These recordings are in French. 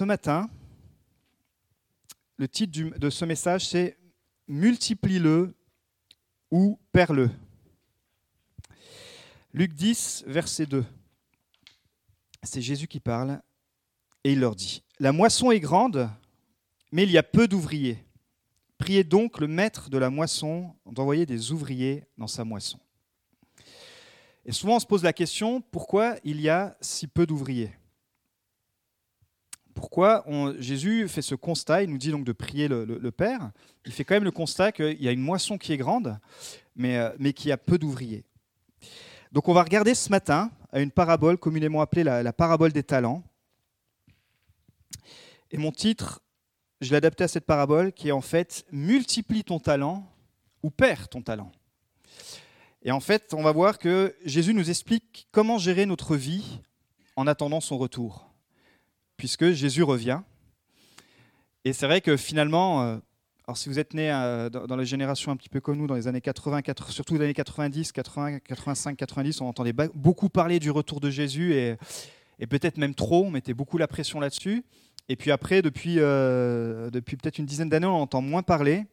Ce matin, le titre de ce message, c'est Multiplie-le ou perds-le. Luc 10, verset 2. C'est Jésus qui parle et il leur dit La moisson est grande, mais il y a peu d'ouvriers. Priez donc le maître de la moisson d'envoyer des ouvriers dans sa moisson. Et souvent, on se pose la question pourquoi il y a si peu d'ouvriers? Pourquoi Jésus fait ce constat Il nous dit donc de prier le, Père. Il fait quand même le constat qu'il y a une moisson qui est grande, mais, euh, y a peu d'ouvriers. Donc, on va regarder ce matin à une parabole communément appelée la, la parabole des talents. Et mon titre, je l'ai adapté à cette parabole qui est en fait Multiplie ton talent ou perds ton talent. Et en fait, on va voir que Jésus nous explique comment gérer notre vie en attendant son retour, puisque Jésus revient. Et c'est vrai que finalement, euh, alors si vous êtes né euh, dans la génération un petit peu comme nous, dans les années 80, 80, surtout les années 90, 80, 85, 90, on entendait beaucoup parler du retour de Jésus et, peut-être même trop, on mettait beaucoup la pression là-dessus. Et puis après, depuis, euh, depuis peut-être une dizaine d'années, on entend moins parler,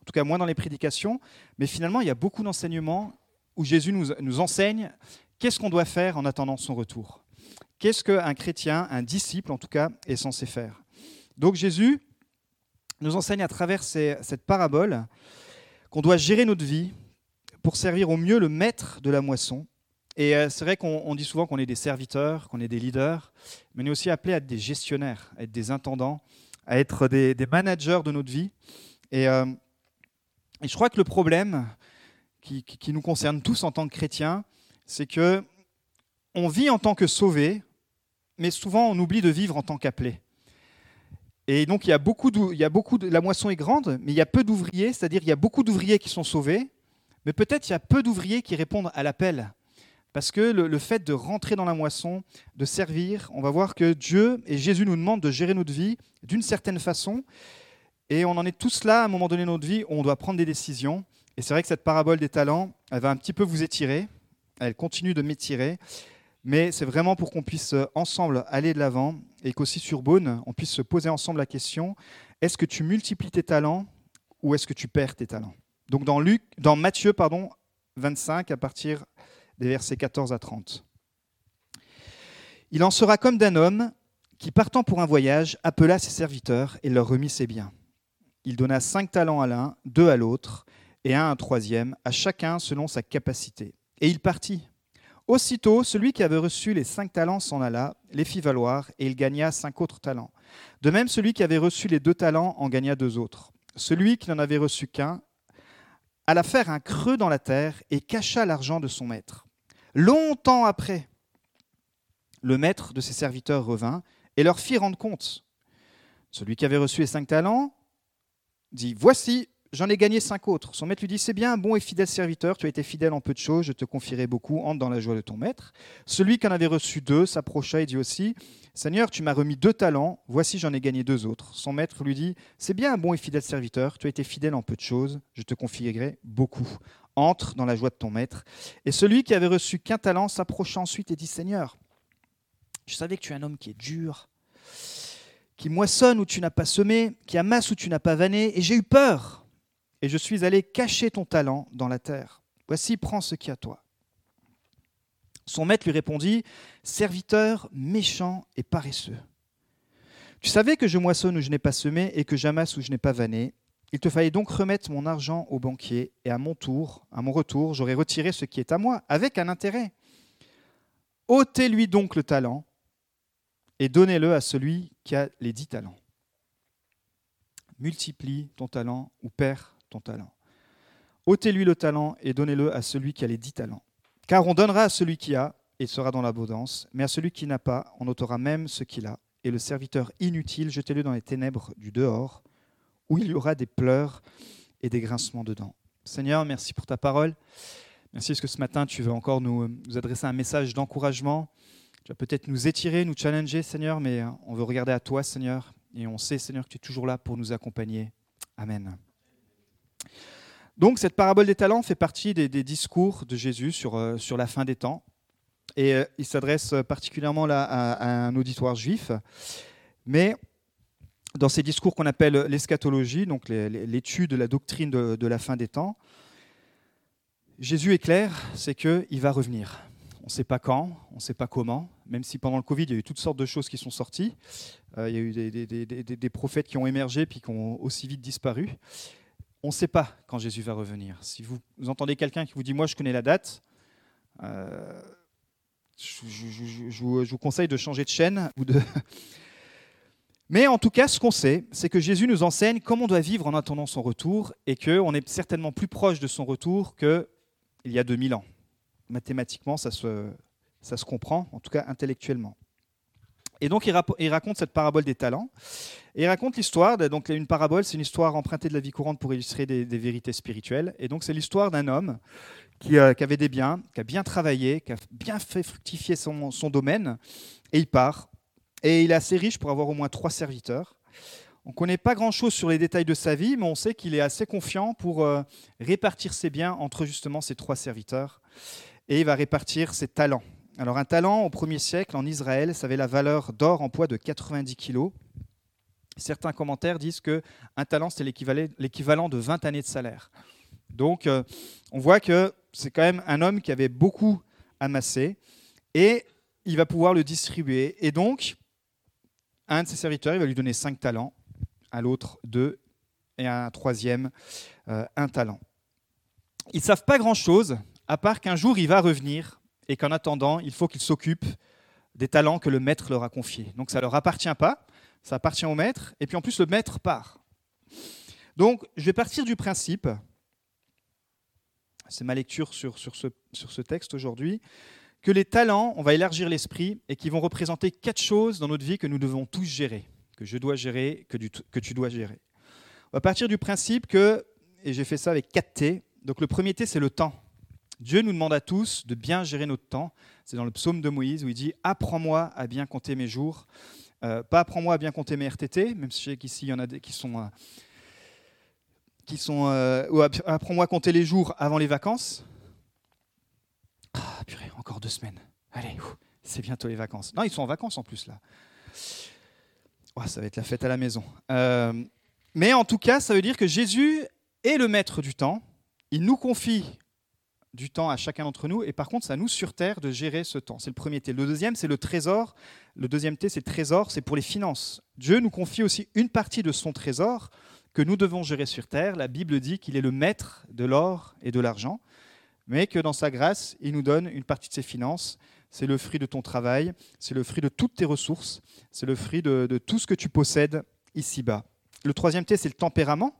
en tout cas moins dans les prédications, mais finalement, il y a beaucoup d'enseignements où Jésus nous enseigne qu'est-ce qu'on doit faire en attendant son retour. Qu'est-ce qu'un chrétien, un disciple en tout cas, est censé faire? Donc Jésus nous enseigne à travers cette parabole qu'on doit gérer notre vie pour servir au mieux le maître de la moisson. Et euh, c'est vrai qu'on on dit souvent qu'on est des serviteurs, qu'on est des leaders, mais on est aussi appelé à être des gestionnaires, à être des intendants, à être des, managers de notre vie. Et, euh, et je crois que le problème qui, qui- qui nous concerne tous en tant que chrétiens, c'est que on vit en tant que sauvés, mais souvent on oublie de vivre en tant qu'appelés. Et donc il y a beaucoup, il y a beaucoup de, la moisson est grande, mais il y a peu d'ouvriers, c'est-à-dire il y a beaucoup d'ouvriers qui sont sauvés, mais peut-être il y a peu d'ouvriers qui répondent à l'appel. Parce que le, le fait de rentrer dans la moisson, de servir, on va voir que Dieu et Jésus nous demandent de gérer notre vie d'une certaine façon. Et on en est tous là à un moment donné de notre vie où on doit prendre des décisions. Et c'est vrai que cette parabole des talents, elle va un petit peu vous étirer. Elle continue de m'étirer. Mais c'est vraiment pour qu'on puisse euh, ensemble aller de l'avant et qu'aussi sur Beaune, on puisse se poser ensemble la question est-ce que tu multiplies tes talents ou est-ce que tu perds tes talents? Donc dans, Luc, dans Matthieu pardon, 25, à partir des versets 14 à 30. Il en sera comme d'un homme qui, partant pour un voyage, appela ses serviteurs et leur remit ses biens. Il donna cinq talents à l'un, deux à l'autre, et un à un troisième, à chacun selon sa capacité. Et il partit. Aussitôt, celui qui avait reçu les cinq talents s'en alla, les fit valoir, et il gagna cinq autres talents. De même, celui qui avait reçu les deux talents en gagna deux autres. Celui qui n'en avait reçu qu'un alla faire un creux dans la terre et cacha l'argent de son maître. Longtemps après, le maître de ses serviteurs revint et leur fit rendre compte. Celui qui avait reçu les cinq talents dit Voici, j'en ai gagné cinq autres. Son maître lui dit C'est bien, bon et fidèle serviteur, tu as été fidèle en peu de choses, je te confierai beaucoup, entre dans la joie de ton maître. Celui qui en avait reçu deux s'approcha et dit aussi Seigneur, tu m'as remis deux talents, voici, j'en ai gagné deux autres. Son maître lui dit C'est bien, bon et fidèle serviteur, tu as été fidèle en peu de choses, je te confierai beaucoup. Entre dans la joie de ton maître. Et celui qui avait reçu qu'un talent s'approcha ensuite et dit Seigneur, je savais que tu es un homme qui est dur, qui moissonne où tu n'as pas semé, qui amasse où tu n'as pas vanné, et j'ai eu peur. Et je suis allé cacher ton talent dans la terre. Voici, prends ce qui est à toi. Son maître lui répondit, Serviteur méchant et paresseux. Tu savais que je moissonne où je n'ai pas semé et que j'amasse où je n'ai pas vanné. Il te fallait donc remettre mon argent au banquier, et à mon tour, à mon retour, j'aurais retiré ce qui est à moi, avec un intérêt. ôtez-lui donc le talent et donnez-le à celui qui a les dix talents. Multiplie ton talent ou perds ton talent. ôtez-lui le talent et donnez-le à celui qui a les dix talents. Car on donnera à celui qui a, et sera dans l'abondance, mais à celui qui n'a pas, on ôtera même ce qu'il a. Et le serviteur inutile, jetez-le dans les ténèbres du dehors, où il y aura des pleurs et des grincements dedans. Seigneur, merci pour ta parole. Merci parce que ce matin, tu veux encore nous, nous adresser un message d'encouragement. Tu vas peut-être nous étirer, nous challenger, Seigneur, mais on veut regarder à toi, Seigneur. Et on sait, Seigneur, que tu es toujours là pour nous accompagner. Amen. Donc, cette parabole des talents fait partie des, des discours de Jésus sur, euh, sur la fin des temps. Et euh, il s'adresse particulièrement là à, un auditoire juif. Mais dans ces discours qu'on appelle l'eschatologie, donc l'étude de la doctrine de, la fin des temps. Jésus est clair, c'est qu'il va revenir. On ne sait pas quand, on ne sait pas comment, même si pendant le Covid, il y a eu toutes sortes de choses qui sont sorties. Euh, il y a eu des, prophètes qui ont émergé puis qui ont aussi vite disparu. On ne sait pas quand Jésus va revenir. Si vous, entendez quelqu'un qui vous dit Moi, je connais la date, euh, je, vous, conseille de changer de chaîne. Mais en tout cas, ce qu'on sait, c'est que Jésus nous enseigne comment on doit vivre en attendant son retour et qu'on est certainement plus proche de son retour qu'il y a 2000 ans. Mathématiquement, ça se comprend, en tout cas intellectuellement. Et donc, il, raconte cette parabole des talents. Et il raconte l'histoire. Donc, une parabole, c'est une histoire empruntée de la vie courante pour illustrer des, vérités spirituelles. Et donc, c'est l'histoire d'un homme euh, qui, avait des biens, qui a bien travaillé, qui a bien fait fructifier son, domaine. Et il part. Et il est assez riche pour avoir au moins trois serviteurs. On ne connaît pas grand-chose sur les détails de sa vie, mais on sait qu'il est assez confiant pour euh, répartir ses biens entre justement ses trois serviteurs. Et il va répartir ses talents. Alors un talent au premier siècle en Israël, ça avait la valeur d'or en poids de 90 kg. Certains commentaires disent que un talent c'est l'équivalent de 20 années de salaire. Donc euh, on voit que c'est quand même un homme qui avait beaucoup amassé et il va pouvoir le distribuer. Et donc un de ses serviteurs, il va lui donner 5 talents, à l'autre 2 et à un troisième euh, un talent. Ils savent pas grand-chose, à part qu'un jour il va revenir et qu'en attendant, il faut qu'ils s'occupent des talents que le maître leur a confiés. Donc ça ne leur appartient pas, ça appartient au maître, et puis en plus le maître part. Donc je vais partir du principe, c'est ma lecture sur, sur, ce, sur ce texte aujourd'hui, que les talents, on va élargir l'esprit, et qui vont représenter quatre choses dans notre vie que nous devons tous gérer, que je dois gérer, que, que tu dois gérer. On va partir du principe que, et j'ai fait ça avec 4 T, donc le premier T c'est le temps. Dieu nous demande à tous de bien gérer notre temps. C'est dans le psaume de Moïse où il dit Apprends-moi à bien compter mes jours. Euh, pas apprends-moi à bien compter mes RTT, même si je sais qu'ici il y en a des qui sont. Euh, qui sont euh, apprends-moi à compter les jours avant les vacances. Ah, purée, encore deux semaines. Allez, c'est bientôt les vacances. Non, ils sont en vacances en plus là. ça va être la fête à la maison. mais en tout cas, ça veut dire que Jésus est le maître du temps. Il nous confie du temps à chacun d'entre nous. Et par contre, à nous sur Terre de gérer ce temps. C'est le premier T. Le deuxième, c'est le trésor. Le deuxième T, c'est le trésor, c'est pour les finances. Dieu nous confie aussi une partie de son trésor que nous devons gérer sur Terre. La Bible dit qu'il est le maître de l'or et de l'argent, mais que dans sa grâce, il nous donne une partie de ses finances. C'est le fruit de ton travail, c'est le fruit de toutes tes ressources, c'est le fruit de, de tout ce que tu possèdes ici-bas. Le troisième T, c'est le tempérament.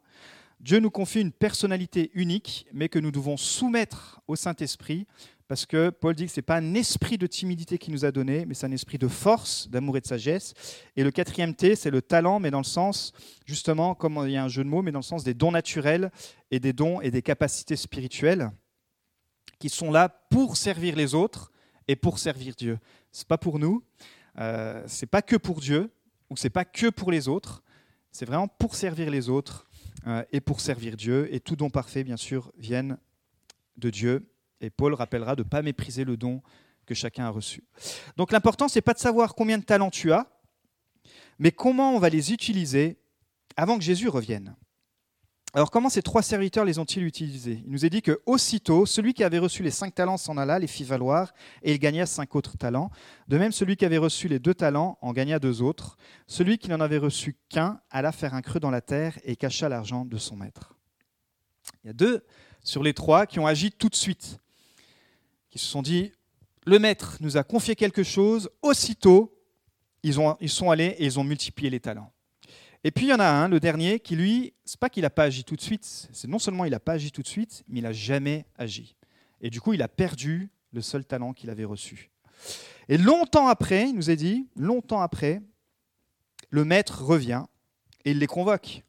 Dieu nous confie une personnalité unique, mais que nous devons soumettre au Saint-Esprit, parce que Paul dit que ce n'est pas un esprit de timidité qui nous a donné, mais c'est un esprit de force, d'amour et de sagesse. Et le quatrième T, c'est le talent, mais dans le sens, justement, comme il y a un jeu de mots, mais dans le sens des dons naturels et des dons et des capacités spirituelles qui sont là pour servir les autres et pour servir Dieu. Ce n'est pas pour nous, euh, ce n'est pas que pour Dieu, ou ce n'est pas que pour les autres, c'est vraiment pour servir les autres et pour servir Dieu. Et tout don parfait, bien sûr, vienne de Dieu. Et Paul rappellera de ne pas mépriser le don que chacun a reçu. Donc l'important, ce n'est pas de savoir combien de talents tu as, mais comment on va les utiliser avant que Jésus revienne. Alors comment ces trois serviteurs les ont-ils utilisés? Il nous est dit que aussitôt, celui qui avait reçu les cinq talents s'en alla, les fit valoir, et il gagna cinq autres talents. De même, celui qui avait reçu les deux talents en gagna deux autres. Celui qui n'en avait reçu qu'un alla faire un creux dans la terre et cacha l'argent de son maître. Il y a deux sur les trois qui ont agi tout de suite, qui se sont dit, le maître nous a confié quelque chose, aussitôt, ils, ont, ils sont allés et ils ont multiplié les talents. Et puis il y en a un, le dernier, qui lui, c'est pas qu'il n'a pas agi tout de suite, c'est non seulement il n'a pas agi tout de suite, mais il n'a jamais agi. Et du coup, il a perdu le seul talent qu'il avait reçu. Et longtemps après, il nous est dit, longtemps après, le maître revient et il les convoque.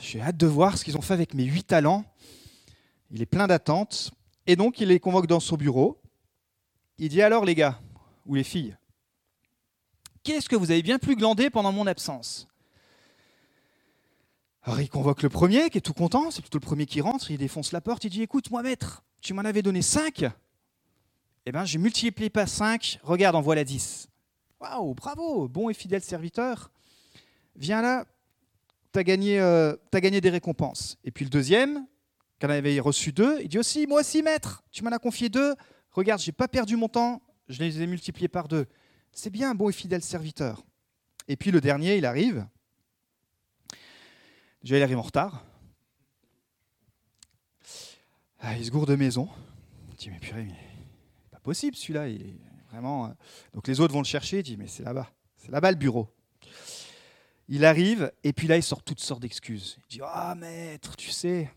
J'ai hâte de voir ce qu'ils ont fait avec mes huit talents. Il est plein d'attentes. Et donc, il les convoque dans son bureau. Il dit alors, les gars, ou les filles, Qu'est-ce que vous avez bien plus glandé pendant mon absence? Alors il convoque le premier qui est tout content, c'est plutôt le premier qui rentre, il défonce la porte, il dit Écoute, moi maître, tu m'en avais donné 5 Eh bien j'ai multiplié par 5, regarde, en voilà 10. Waouh, bravo, bon et fidèle serviteur. Viens là, tu as, gagné, euh, gagné des récompenses. Et puis le deuxième, quand il avait reçu deux, il dit aussi Moi aussi, maître, tu m'en as confié deux. Regarde, j'ai pas perdu mon temps, je les ai multipliés par deux. C'est bien, bon et fidèle serviteur. Et puis le dernier, il arrive. Déjà, il arrive en retard. Ah, il se gourde de maison. Il dit, mais purée, mais pas possible celui-là. Vraiment. Euh. Donc les autres vont le chercher. Il dit, mais c'est là-bas. C'est là-bas le bureau. Il arrive et puis là, il sort toutes sortes d'excuses. Il dit, ah maître, tu sais,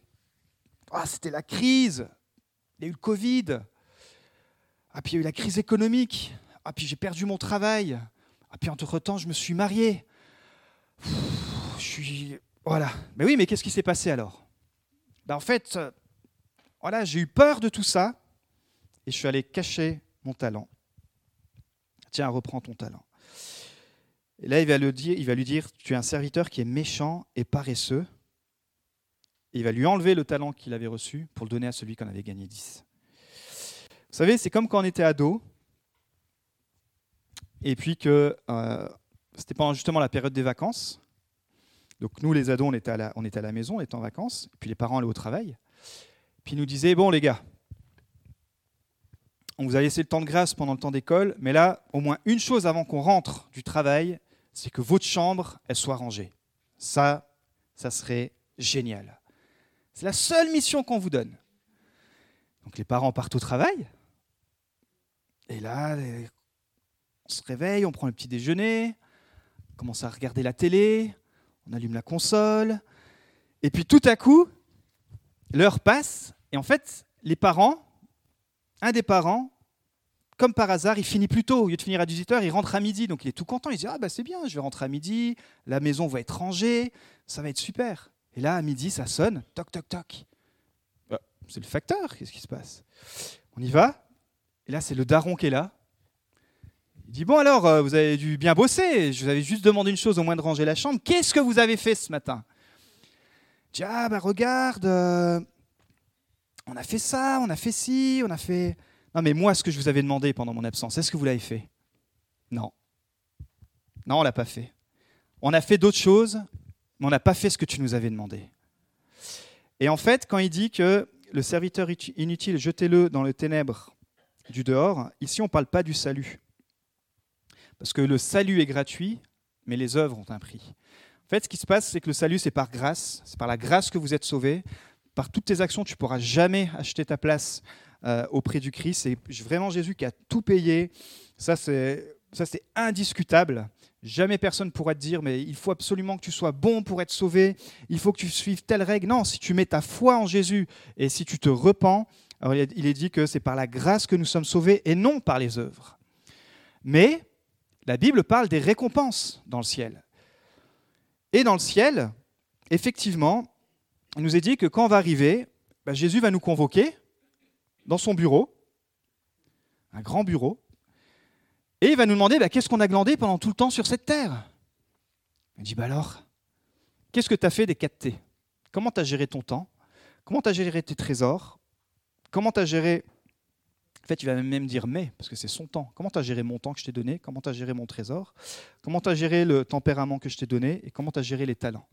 ah, c'était la crise. Il y a eu le Covid. Ah, puis il y a eu la crise économique. Ah, puis j'ai perdu mon travail. Ah, puis entre-temps, je me suis marié. je suis. Voilà. Mais oui, mais qu'est-ce qui s'est passé alors? Ben, En fait, euh, voilà, j'ai eu peur de tout ça et je suis allé cacher mon talent. Tiens, reprends ton talent. Et là, il va, le dire, il va lui dire, tu es un serviteur qui est méchant et paresseux. Et il va lui enlever le talent qu'il avait reçu pour le donner à celui qui en avait gagné 10. Vous savez, c'est comme quand on était ado, et puis que euh, c'était pendant justement la période des vacances. Donc nous, les ados, on était à la, on était à la maison, on était en vacances, et puis les parents allaient au travail. Puis il nous disait, bon les gars, on vous a laissé le temps de grâce pendant le temps d'école, mais là, au moins une chose avant qu'on rentre du travail, c'est que votre chambre, elle soit rangée. Ça, ça serait génial. C'est la seule mission qu'on vous donne. Donc les parents partent au travail, et là, on se réveille, on prend le petit déjeuner, on commence à regarder la télé, on allume la console, et puis tout à coup, L'heure passe, et en fait, les parents, un des parents, comme par hasard, il finit plus tôt. Au lieu de finir à 18h, il rentre à midi. Donc il est tout content. Il se dit Ah, bah c'est bien, je vais rentrer à midi, la maison va être rangée, ça va être super. Et là, à midi, ça sonne toc, toc, toc. Bah, c'est le facteur, qu'est-ce qui se passe? On y va. Et là, c'est le daron qui est là. Il dit Bon, alors, euh, vous avez dû bien bosser. Je vous avais juste demandé une chose, au moins de ranger la chambre. Qu'est-ce que vous avez fait ce matin? Dis Ah, bah regarde, euh, on a fait ça, on a fait ci, on a fait. Non, mais moi, ce que je vous avais demandé pendant mon absence, est-ce que vous l'avez fait? Non. Non, on ne l'a pas fait. On a fait d'autres choses, mais on n'a pas fait ce que tu nous avais demandé. Et en fait, quand il dit que le serviteur inutile, jetez-le dans les ténèbres du dehors, ici, on ne parle pas du salut. Parce que le salut est gratuit, mais les œuvres ont un prix. En fait, ce qui se passe, c'est que le salut, c'est par grâce. C'est par la grâce que vous êtes sauvés. Par toutes tes actions, tu ne pourras jamais acheter ta place euh, auprès du Christ. C'est vraiment Jésus qui a tout payé. Ça, c'est indiscutable. Jamais personne ne pourra te dire, mais il faut absolument que tu sois bon pour être sauvé, il faut que tu suives telle règle. Non, si tu mets ta foi en Jésus et si tu te repens, il est dit que c'est par la grâce que nous sommes sauvés et non par les œuvres. Mais la Bible parle des récompenses dans le ciel. Et dans le ciel, effectivement, il nous est dit que quand on va arriver, bah, Jésus va nous convoquer dans son bureau, un grand bureau, et il va nous demander bah, qu'est-ce qu'on a glandé pendant tout le temps sur cette terre? Il dit bah alors, qu'est-ce que tu as fait des 4 T? Comment tu as géré ton temps? Comment tu as géré tes trésors? Comment tu as géré en fait, il va même dire mais, parce que c'est son temps. Comment tu as géré mon temps que je t'ai donné? Comment tu géré mon trésor? Comment tu géré le tempérament que je t'ai donné? Et comment tu as géré les talents?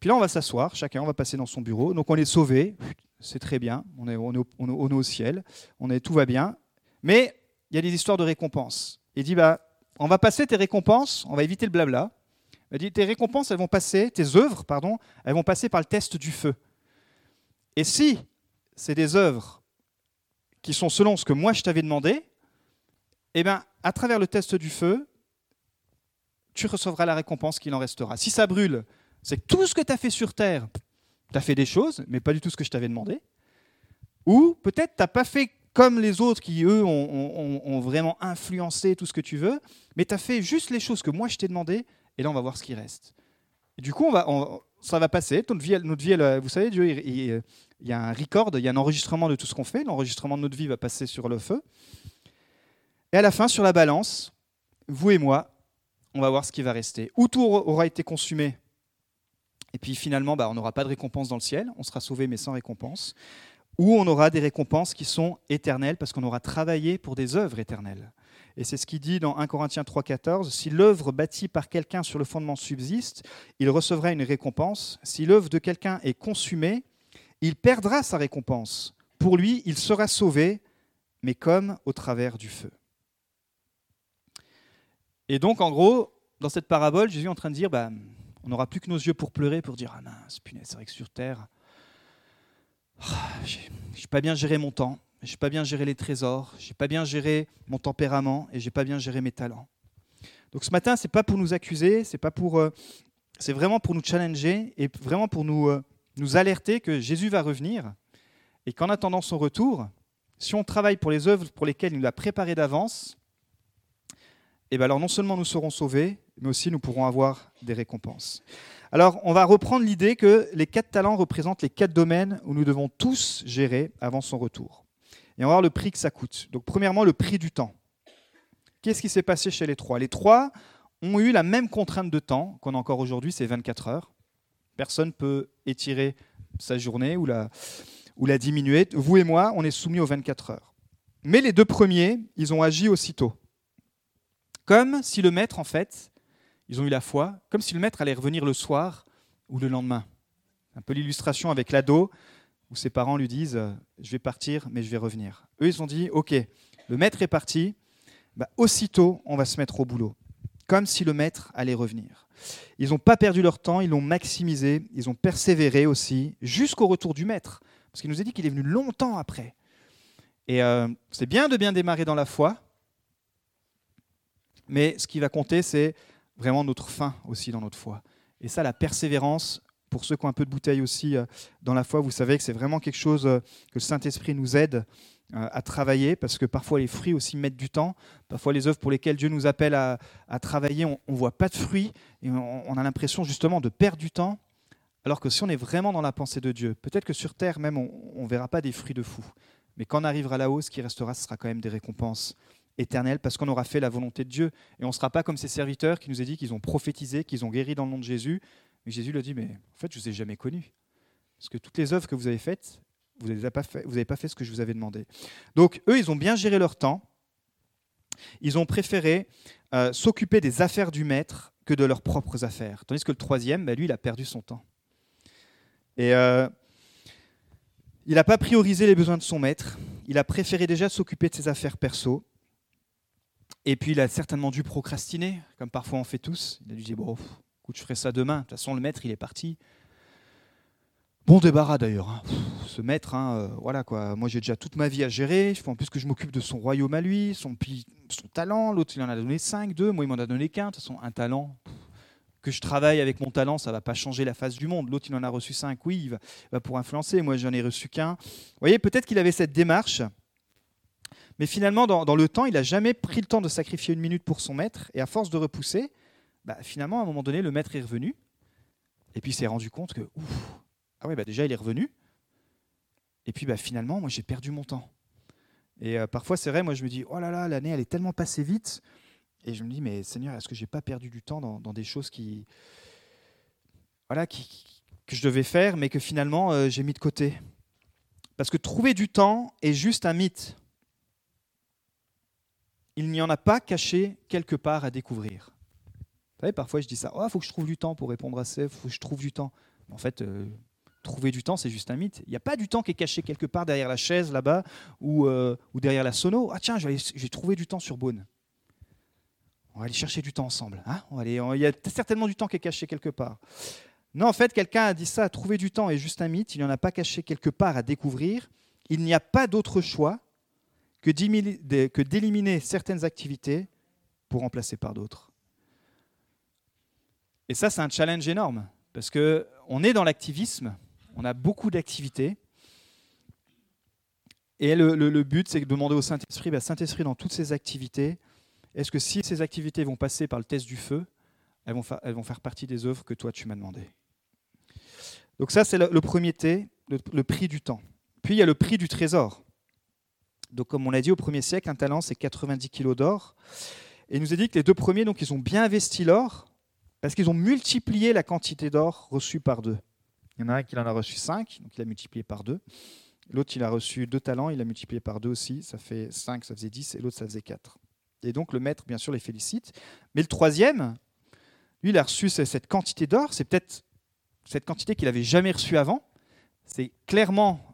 Puis là, on va s'asseoir, chacun, on va passer dans son bureau. Donc on est sauvé, c'est très bien, on est, au, ciel, on est, tout va bien. Mais il y a des histoires de récompenses. Il dit, bah, on va passer tes récompenses, on va éviter le blabla. Il dit, tes récompenses, elles vont passer, tes œuvres, pardon, elles vont passer par le test du feu. Et si c'est des œuvres qui sont selon ce que moi je t'avais demandé, eh bien, à travers le test du feu, tu recevras la récompense qu'il en restera. Si ça brûle, c'est que tout ce que tu as fait sur Terre, tu as fait des choses, mais pas du tout ce que je t'avais demandé. Ou peut-être tu n'as pas fait comme les autres qui, eux, ont, vraiment influencé tout ce que tu veux, mais tu as fait juste les choses que moi je t'ai demandé, et là on va voir ce qui reste. Et du coup, on va, ça va passer. Notre vie, notre vie vous savez, Dieu, il y a un record, il y a un enregistrement de tout ce qu'on fait. L'enregistrement de notre vie va passer sur le feu. Et à la fin, sur la balance, vous et moi, on va voir ce qui va rester. Ou tout aura été consumé, et puis finalement, bah, on n'aura pas de récompense dans le ciel, on sera sauvé mais sans récompense. Ou on aura des récompenses qui sont éternelles parce qu'on aura travaillé pour des œuvres éternelles. Et c'est ce qu'il dit dans 1 Corinthiens 3,14 Si l'œuvre bâtie par quelqu'un sur le fondement subsiste, il recevra une récompense. Si l'œuvre de quelqu'un est consumée, il perdra sa récompense. Pour lui, il sera sauvé, mais comme au travers du feu. Et donc, en gros, dans cette parabole, Jésus est en train de dire bah, on n'aura plus que nos yeux pour pleurer, pour dire Ah mince, punaise, c'est vrai que sur terre, je n'ai pas bien géré mon temps, je n'ai pas bien géré les trésors, je n'ai pas bien géré mon tempérament et je n'ai pas bien géré mes talents. Donc ce matin, ce n'est pas pour nous accuser, c'est pas pour, euh, c'est vraiment pour nous challenger et vraiment pour nous, euh, nous alerter que Jésus va revenir et qu'en attendant son retour, si on travaille pour les œuvres pour lesquelles il nous a préparé d'avance, eh bien alors non seulement nous serons sauvés, mais aussi nous pourrons avoir des récompenses. Alors, on va reprendre l'idée que les quatre talents représentent les quatre domaines où nous devons tous gérer avant son retour. Et on va voir le prix que ça coûte. Donc, premièrement, le prix du temps. Qu'est-ce qui s'est passé chez les trois? Les trois ont eu la même contrainte de temps qu'on a encore aujourd'hui, c'est 24 heures. Personne ne peut étirer sa journée ou la, diminuer. Vous et moi, on est soumis aux 24 heures. Mais les deux premiers, ils ont agi aussitôt. Comme si le maître, en fait, ils ont eu la foi, comme si le maître allait revenir le soir ou le lendemain. Un peu l'illustration avec l'ado, où ses parents lui disent euh, Je vais partir, mais je vais revenir. Eux, ils ont dit Ok, le maître est parti, bah, aussitôt, on va se mettre au boulot, comme si le maître allait revenir. Ils n'ont pas perdu leur temps, ils l'ont maximisé, ils ont persévéré aussi, jusqu'au retour du maître, parce qu'il nous a dit qu'il est venu longtemps après. Et euh, c'est bien de bien démarrer dans la foi, mais ce qui va compter, c'est vraiment notre fin aussi dans notre foi. Et ça, la persévérance, pour ceux qui ont un peu de bouteille aussi euh, dans la foi, vous savez que c'est vraiment quelque chose euh, que le Saint-Esprit nous aide à travailler, parce que parfois les fruits aussi mettent du temps. Parfois les œuvres pour lesquelles Dieu nous appelle à, travailler, on ne voit pas de fruits, et on, a l'impression justement de perdre du temps. Alors que si on est vraiment dans la pensée de Dieu, peut-être que sur terre même, on ne verra pas des fruits de fou. Mais quand on arrivera là-haut, ce qui restera, ce sera quand même des récompenses éternel parce qu'on aura fait la volonté de Dieu. Et on ne sera pas comme ces serviteurs qui nous ont dit qu'ils ont prophétisé, qu'ils ont guéri dans le nom de Jésus. Mais Jésus leur dit, mais en fait, je ne vous ai jamais connu. Parce que toutes les œuvres que vous avez faites, vous n'avez pas, fait, pas fait ce que je vous avais demandé. Donc eux, ils ont bien géré leur temps. Ils ont préféré euh, s'occuper des affaires du maître que de leurs propres affaires. Tandis que le troisième, bah, lui, il a perdu son temps. Et euh, il n'a pas priorisé les besoins de son maître. Il a préféré déjà s'occuper de ses affaires perso. Et puis il a certainement dû procrastiner, comme parfois on fait tous. Il a dû dire bon, écoute, je ferai ça demain. De toute façon, le maître, il est parti. Bon débarras d'ailleurs. Hein. Ce maître, hein, euh, voilà quoi. Moi, j'ai déjà toute ma vie à gérer. En plus que je m'occupe de son royaume à lui, son, son talent. L'autre, il en a donné 5, 2. Moi, il m'en a donné qu'un. De toute façon, un talent. Que je travaille avec mon talent, ça va pas changer la face du monde. L'autre, il en a reçu 5. Oui, il va, pour influencer. Moi, j'en ai reçu qu'un. Vous voyez, peut-être qu'il avait cette démarche mais finalement, dans, le temps, il n'a jamais pris le temps de sacrifier une minute pour son maître. Et à force de repousser, bah, finalement, à un moment donné, le maître est revenu. Et puis il s'est rendu compte que, ah ouais, bah déjà, il est revenu. Et puis bah, finalement, moi, j'ai perdu mon temps. Et euh, parfois, c'est vrai, moi, je me dis, oh là là, l'année, elle est tellement passée vite. Et je me dis, mais Seigneur, est-ce que j'ai pas perdu du temps dans, des choses qui, voilà, que je devais faire, mais que finalement, euh, j'ai mis de côté? Parce que trouver du temps est juste un mythe il n'y en a pas caché quelque part à découvrir. Vous savez, parfois je dis ça, il oh, faut que je trouve du temps pour répondre à ça, il faut que je trouve du temps. En fait, euh, trouver du temps, c'est juste un mythe. Il n'y a pas du temps qui est caché quelque part derrière la chaise là-bas ou, euh, derrière la sono. Ah tiens, j'ai trouvé du temps sur Beaune. On va aller chercher du temps ensemble. Hein il y a certainement du temps qui est caché quelque part. Non, en fait, quelqu'un a dit ça, trouver du temps est juste un mythe, il n'y en a pas caché quelque part à découvrir. Il n'y a pas d'autre choix que d'éliminer certaines activités pour remplacer par d'autres. Et ça, c'est un challenge énorme, parce qu'on est dans l'activisme, on a beaucoup d'activités, et le, but, c'est de demander au Saint-Esprit, bah, Saint-Esprit, dans toutes ces activités, est-ce que si ces activités vont passer par le test du feu, elles vont, faire partie des œuvres que toi, tu m'as demandé Donc ça, c'est le, premier T, le prix du temps. Puis il y a le prix du trésor. Donc, comme on l'a dit au premier siècle, un talent, c'est 90 kilos d'or. Et il nous a dit que les deux premiers, donc, ils ont bien investi l'or parce qu'ils ont multiplié la quantité d'or reçue par deux. Il y en a un qui en a reçu 5, donc il a multiplié par deux. L'autre, il a reçu deux talents, il a multiplié par deux aussi. Ça fait 5, ça faisait 10, et l'autre, ça faisait 4. Et donc le maître, bien sûr, les félicite. Mais le troisième, lui, il a reçu cette quantité d'or. C'est peut-être cette quantité qu'il n'avait jamais reçue avant. C'est clairement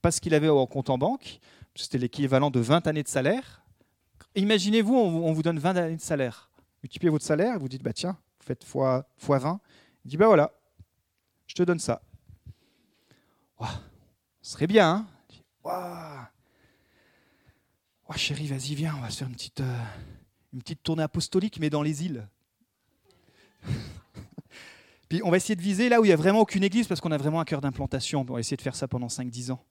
pas ce qu'il avait en compte en banque. C'était l'équivalent de 20 années de salaire. Imaginez-vous, on vous donne 20 années de salaire. Multipliez votre salaire, vous dites, bah tiens, faites fois, fois 20. Il dit, bah voilà, je te donne ça. ce serait bien, hein chérie, vas-y, viens, on va se faire une petite, euh, une petite tournée apostolique, mais dans les îles. Puis on va essayer de viser là où il n'y a vraiment aucune église, parce qu'on a vraiment un cœur d'implantation. On va essayer de faire ça pendant 5-10 ans.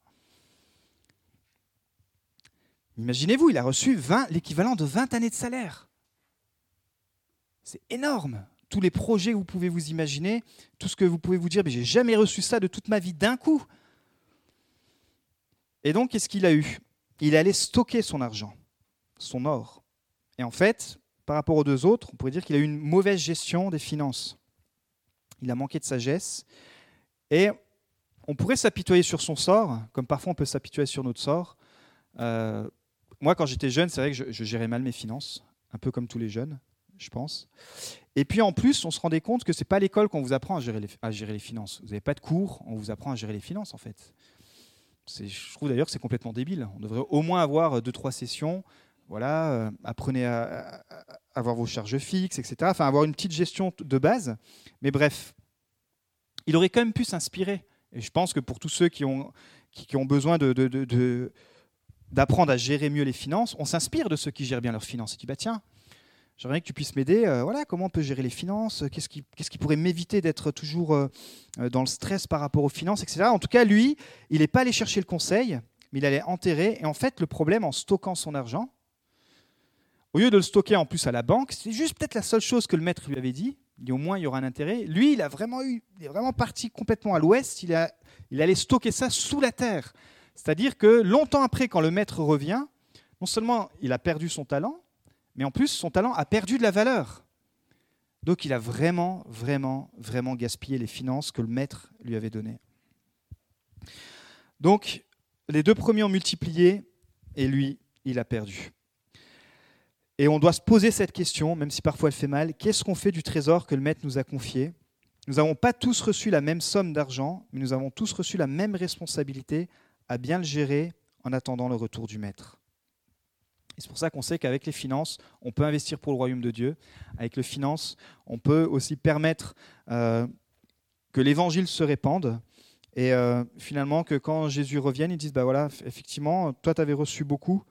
Imaginez-vous, il a reçu l'équivalent de 20 années de salaire. C'est énorme. Tous les projets que vous pouvez vous imaginer, tout ce que vous pouvez vous dire, mais j'ai jamais reçu ça de toute ma vie d'un coup. Et donc, qu'est-ce qu'il a eu? Il allait stocker son argent, son or. Et en fait, par rapport aux deux autres, on pourrait dire qu'il a eu une mauvaise gestion des finances. Il a manqué de sagesse. Et on pourrait s'apitoyer sur son sort, comme parfois on peut s'apitoyer sur notre sort. Euh, moi, quand j'étais jeune, c'est vrai que je, je, gérais mal mes finances, un peu comme tous les jeunes je pense. Et puis en plus, on se rendait compte que ce n'est pas l'école qu'on vous apprend à gérer, les, finances. Vous n'avez pas de cours, on vous apprend à gérer les finances en fait. Je trouve d'ailleurs que c'est complètement débile. On devrait au moins avoir deux, trois sessions. Voilà, euh, apprenez à, avoir vos charges fixes, etc. Enfin, avoir une petite gestion de base. Mais bref, il aurait quand même pu s'inspirer. Et je pense que pour tous ceux qui ont, besoin d'apprendre à gérer mieux les finances, on s'inspire de ceux qui gèrent bien leurs finances. Et dis, bah tiens, J'aimerais que tu puisses m'aider. Euh, voilà, comment on peut gérer les finances Qu'est-ce qui, qu'est-ce qui pourrait m'éviter d'être toujours euh, euh, dans le stress par rapport aux finances, etc. En tout cas, lui, il n'est pas allé chercher le conseil, mais il allait enterrer. Et en fait, le problème en stockant son argent, au lieu de le stocker en plus à la banque, c'est juste peut-être la seule chose que le maître lui avait dit. Dit au moins il y aura un intérêt. Lui, il a vraiment eu, il est vraiment parti complètement à l'ouest. Il allait stocker ça sous la terre. C'est-à-dire que longtemps après, quand le maître revient, non seulement il a perdu son talent, mais en plus, son talent a perdu de la valeur. Donc il a vraiment, vraiment, vraiment gaspillé les finances que le maître lui avait données. Donc les deux premiers ont multiplié et lui, il a perdu. Et on doit se poser cette question, même si parfois elle fait mal, qu'est-ce qu'on fait du trésor que le maître nous a confié? Nous n'avons pas tous reçu la même somme d'argent, mais nous avons tous reçu la même responsabilité à bien le gérer en attendant le retour du maître. C'est pour ça qu'on sait qu'avec les finances, on peut investir pour le royaume de Dieu. Avec les finances, on peut aussi permettre euh, que l'évangile se répande. Et euh, finalement, que quand Jésus revienne, ils disent, bah voilà, effectivement, toi, tu avais reçu beaucoup,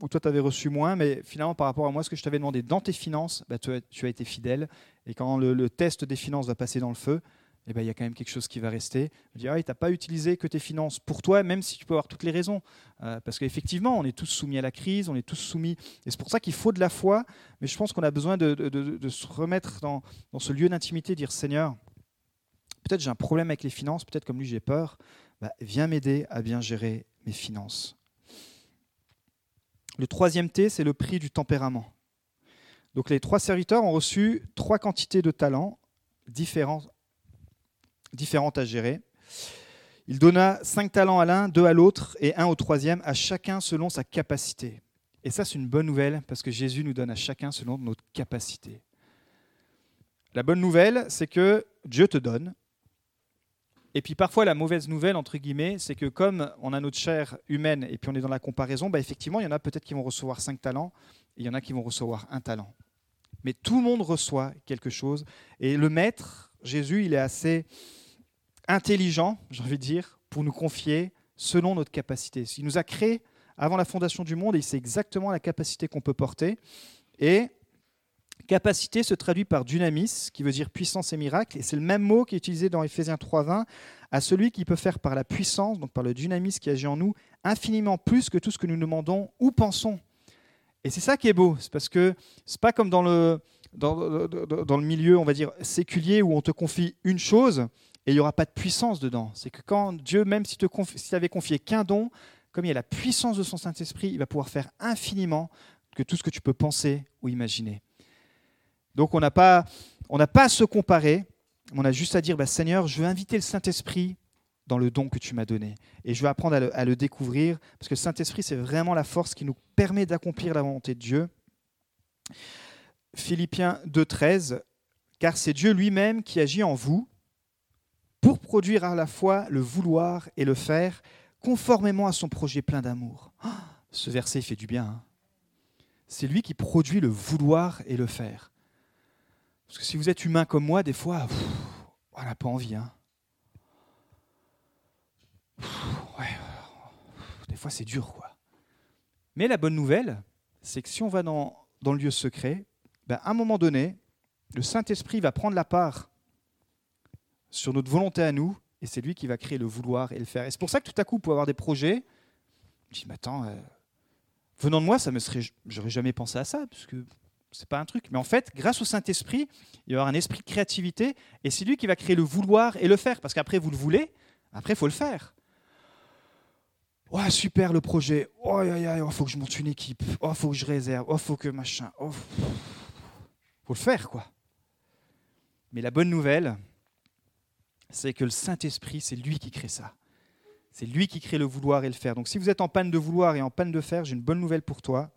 ou toi, tu avais reçu moins, mais finalement, par rapport à moi, ce que je t'avais demandé dans tes finances, bah, tu, as, été fidèle. Et quand le test des finances va passer dans le feu, eh ben, il y a quand même quelque chose qui va rester. Dire, ah, tu n'as pas utilisé que tes finances pour toi, même si tu peux avoir toutes les raisons. Euh, parce qu'effectivement, on est tous soumis à la crise, on est tous soumis. Et c'est pour ça qu'il faut de la foi. Mais je pense qu'on a besoin de, se remettre dans, ce lieu d'intimité, dire Seigneur, peut-être j'ai un problème avec les finances, peut-être comme lui j'ai peur. Bah, viens m'aider à bien gérer mes finances. Le troisième T, c'est le prix du tempérament. Donc les trois serviteurs ont reçu trois quantités de talents différents différentes à gérer. Il donna cinq talents à l'un, deux à l'autre et un au troisième, à chacun selon sa capacité. Et ça, c'est une bonne nouvelle parce que Jésus nous donne à chacun selon notre capacité. La bonne nouvelle, c'est que Dieu te donne. Et puis parfois, la mauvaise nouvelle, entre guillemets, c'est que comme on a notre chair humaine et puis on est dans la comparaison, bah effectivement, il y en a peut-être qui vont recevoir cinq talents et il y en a qui vont recevoir un talent. Mais tout le monde reçoit quelque chose. Et le maître, Jésus, il est assez intelligent, j'ai envie de dire, pour nous confier selon notre capacité. Il nous a créés avant la fondation du monde et il sait exactement la capacité qu'on peut porter. Et capacité se traduit par dynamis, qui veut dire puissance et miracle. Et c'est le même mot qui est utilisé dans Ephésiens 3.20 à celui qui peut faire par la puissance, donc par le dynamis qui agit en nous, infiniment plus que tout ce que nous demandons ou pensons. Et c'est ça qui est beau, c'est parce que c'est pas comme dans le, dans, dans, le milieu, on va dire, séculier où on te confie une chose et il n'y aura pas de puissance dedans. C'est que quand Dieu, même si tu avais confié qu'un don, comme il y a la puissance de son Saint-Esprit, il va pouvoir faire infiniment que tout ce que tu peux penser ou imaginer. Donc on n'a pas, on pas à se comparer, on a juste à dire, bah, Seigneur, je veux inviter le Saint-Esprit dans le don que tu m'as donné. Et je veux apprendre à le, à le découvrir, parce que le Saint-Esprit, c'est vraiment la force qui nous permet d'accomplir la volonté de Dieu. Philippiens 2.13, car c'est Dieu lui-même qui agit en vous pour produire à la fois le vouloir et le faire conformément à son projet plein d'amour. Ah, ce verset fait du bien. Hein. c'est lui qui produit le vouloir et le faire. Parce que si vous êtes humain comme moi, des fois, on n'a pas envie. Hein. des fois, c'est dur. Mais la bonne nouvelle, c'est que si on va dans, dans le lieu secret, ben, à un moment donné, le Saint-Esprit va prendre la part sur notre volonté à nous, et c'est lui qui va créer le vouloir et le faire. Et c'est pour ça que tout à coup, pour avoir des projets, je dis, mais attends, euh, venant de moi, ça me serait, j'aurais jamais pensé à ça, parce que c'est pas un truc. Mais en fait, grâce au Saint-Esprit, il y avoir un esprit de créativité, et c'est lui qui va créer le vouloir et le faire, parce qu'après, vous le voulez, après, il faut le faire. Ouais, super le projet. Oh, il oh, faut que je monte une équipe. Oh, faut que je réserve. Oh, faut que machin. Oh, faut le faire, quoi. Mais la bonne nouvelle, c'est que le Saint-Esprit, c'est lui qui crée ça. C'est lui qui crée le vouloir et le faire. Donc si vous êtes en panne de vouloir et en panne de faire, j'ai une bonne nouvelle pour toi.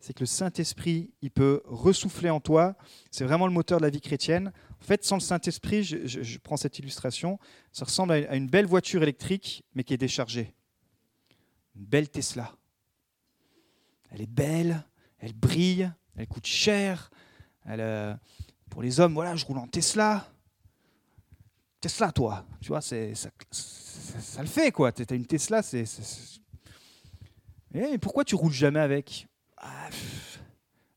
C'est que le Saint-Esprit, il peut ressouffler en toi. C'est vraiment le moteur de la vie chrétienne. En fait, sans le Saint-Esprit, je, prends cette illustration, ça ressemble à une belle voiture électrique, mais qui est déchargée. Une belle Tesla. Elle est belle, elle brille, elle coûte cher, euh, pour les hommes, voilà, je roule en Tesla. Tesla, toi, tu vois, c'est, ça, le fait, quoi. Tu as une Tesla, c'est. Et pourquoi tu roules jamais avec? Ah,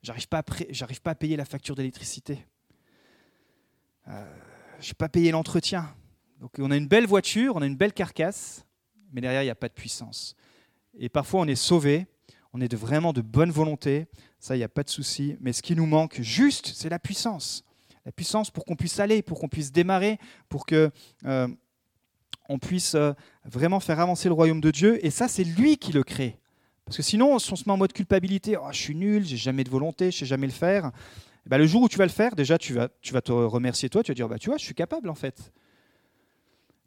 J'arrive pas, j'arrive pas à payer la facture d'électricité. Euh, je n'ai pas payé l'entretien. Donc on a une belle voiture, on a une belle carcasse, mais derrière, il n'y a pas de puissance. Et parfois, on est sauvé, on est de vraiment de bonne volonté, ça, il n'y a pas de souci. Mais ce qui nous manque juste, c'est la puissance. La puissance pour qu'on puisse aller, pour qu'on puisse démarrer, pour que euh, on puisse euh, vraiment faire avancer le royaume de Dieu. Et ça, c'est lui qui le crée. Parce que sinon, si on se met en mode culpabilité, oh, je suis nul, j'ai jamais de volonté, je sais jamais le faire. Eh ben, le jour où tu vas le faire, déjà, tu vas, te remercier toi, tu vas dire, bah, tu vois, je suis capable en fait.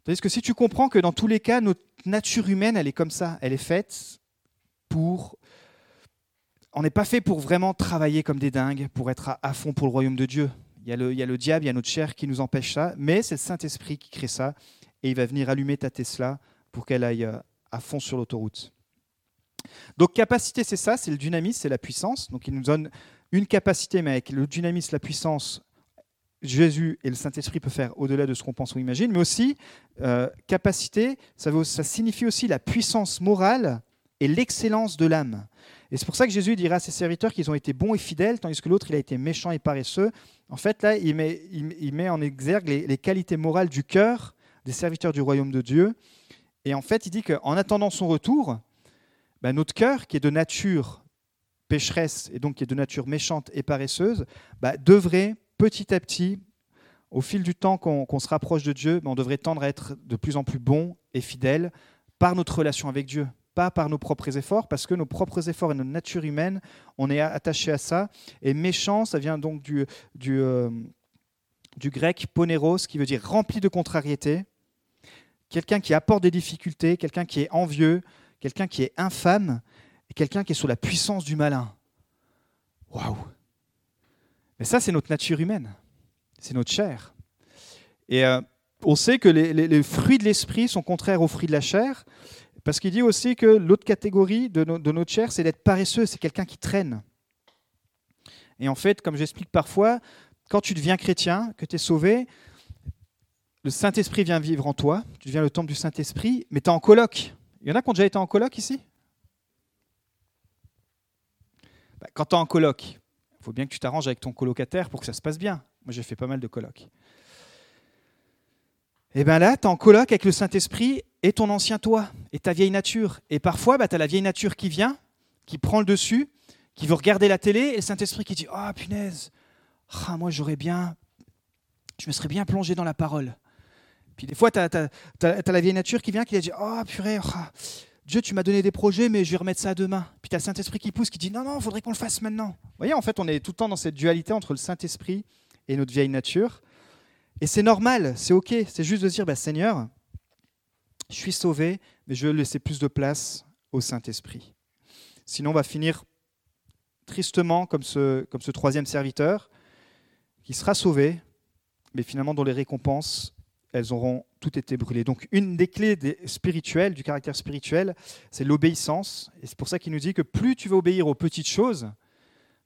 Tandis que si tu comprends que dans tous les cas, notre nature humaine, elle est comme ça, elle est faite pour on n'est pas fait pour vraiment travailler comme des dingues, pour être à, fond pour le royaume de Dieu. Il y, a le, diable, il y a notre chair qui nous empêche ça, mais c'est le Saint-Esprit qui crée ça, et il va venir allumer ta Tesla pour qu'elle aille euh, à fond sur l'autoroute. Donc capacité, c'est ça, c'est le dynamisme, c'est la puissance. Donc il nous donne une capacité, mais avec le dynamisme, la puissance, Jésus et le Saint-Esprit peuvent faire au-delà de ce qu'on pense ou imagine, mais aussi euh, capacité, ça, ça signifie aussi la puissance morale et l'excellence de l'âme. Et c'est pour ça que Jésus dira à ses serviteurs qu'ils ont été bons et fidèles, tandis que l'autre, il a été méchant et paresseux. En fait, là, il met, en exergue les, qualités morales du cœur des serviteurs du royaume de Dieu. Et en fait, il dit qu'en attendant son retour, ben, notre cœur, qui est de nature pécheresse et donc qui est de nature méchante et paresseuse, ben, devrait petit à petit, au fil du temps qu'on se rapproche de Dieu, ben, on devrait tendre à être de plus en plus bon et fidèle par notre relation avec Dieu pas par nos propres efforts, parce que nos propres efforts et notre nature humaine, on est attaché à ça. Et méchant, ça vient donc euh, du grec poneros, qui veut dire rempli de contrariété. Quelqu'un qui apporte des difficultés, quelqu'un qui est envieux, quelqu'un qui est infâme, et quelqu'un qui est sous la puissance du malin. Waouh Mais ça, c'est notre nature humaine. C'est notre chair. Et euh, on sait que les fruits de l'esprit sont contraires aux fruits de la chair. Parce qu'il dit aussi que l'autre catégorie de, notre chair, c'est d'être paresseux, c'est quelqu'un qui traîne. Et en fait, comme j'explique parfois, quand tu deviens chrétien, que tu es sauvé, le Saint-Esprit vient vivre en toi, tu deviens le temple du Saint-Esprit, mais tu es en coloc. Il y en a qui ont déjà été en coloc ici? Bah, Quand tu es en coloc, il faut bien que tu t'arranges avec ton colocataire pour que ça se passe bien. Moi, j'ai fait pas mal de colocs. Et bien là, tu es en coloc avec le Saint-Esprit et ton ancien toi, et ta vieille nature. Et parfois, bah, tu as la vieille nature qui vient, qui prend le dessus, qui veut regarder la télé, et le Saint-Esprit qui dit Ah, oh, punaise, ah, moi j'aurais bien, je me serais bien plongé dans la parole. Puis des fois, tu as, la vieille nature qui vient, qui dit Ah, oh, purée, Dieu, tu m'as donné des projets, mais je vais remettre ça demain. Puis tu as le Saint-Esprit qui pousse, qui dit Non, non, il faudrait qu'on le fasse maintenant. Vous voyez, en fait, on est tout le temps dans cette dualité entre le Saint-Esprit et notre vieille nature. Et c'est normal, c'est OK. C'est juste de dire, bah, Seigneur, je suis sauvé, mais je veux laisser plus de place au Saint-Esprit. Sinon, on va finir tristement comme ce, comme ce troisième serviteur, qui sera sauvé, mais finalement dont les récompenses, elles auront toutes été brûlées. Donc une des clés des spirituelles, du caractère spirituel, c'est l'obéissance. Et c'est pour ça qu'il nous dit que plus tu vas obéir aux petites choses,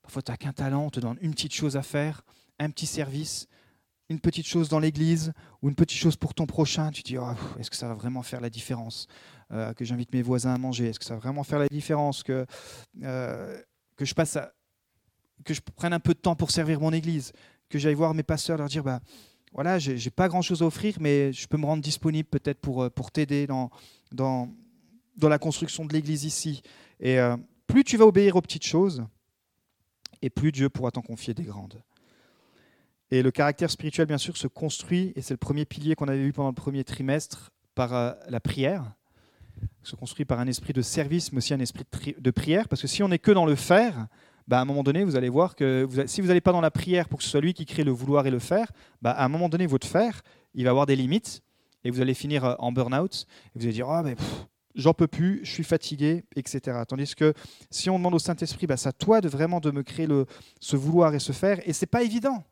parfois tu n'as qu'un talent, on te donne une petite chose à faire, un petit service, une petite chose dans l'église ou une petite chose pour ton prochain, tu te dis oh, est-ce que ça va vraiment faire la différence euh, Que j'invite mes voisins à manger, est-ce que ça va vraiment faire la différence Que, euh, que je passe que je prenne un peu de temps pour servir mon église, que j'aille voir mes pasteurs, leur dire bah voilà, j'ai pas grand chose à offrir, mais je peux me rendre disponible peut-être pour, euh, pour t'aider dans, dans, dans la construction de l'église ici. Et plus tu vas obéir aux petites choses, et plus Dieu pourra t'en confier des grandes. Et le caractère spirituel, bien sûr, se construit, et c'est le premier pilier qu'on avait vu pendant le premier trimestre, par euh, la prière. Se construit par un esprit de service, mais aussi un esprit de, prière, parce que si on n'est que dans le faire, bah, à un moment donné, vous allez voir que si vous n'allez pas dans la prière pour que ce soit lui qui crée le vouloir et le faire, bah, à un moment donné, votre faire, il va avoir des limites, et vous allez finir euh, en burn-out, et vous allez dire, oh, mais j'en peux plus, je suis fatigué, etc. Tandis que si on demande au Saint-Esprit, bah, c'est à toi de vraiment de me créer le, ce vouloir et ce faire, et c'est pas évident.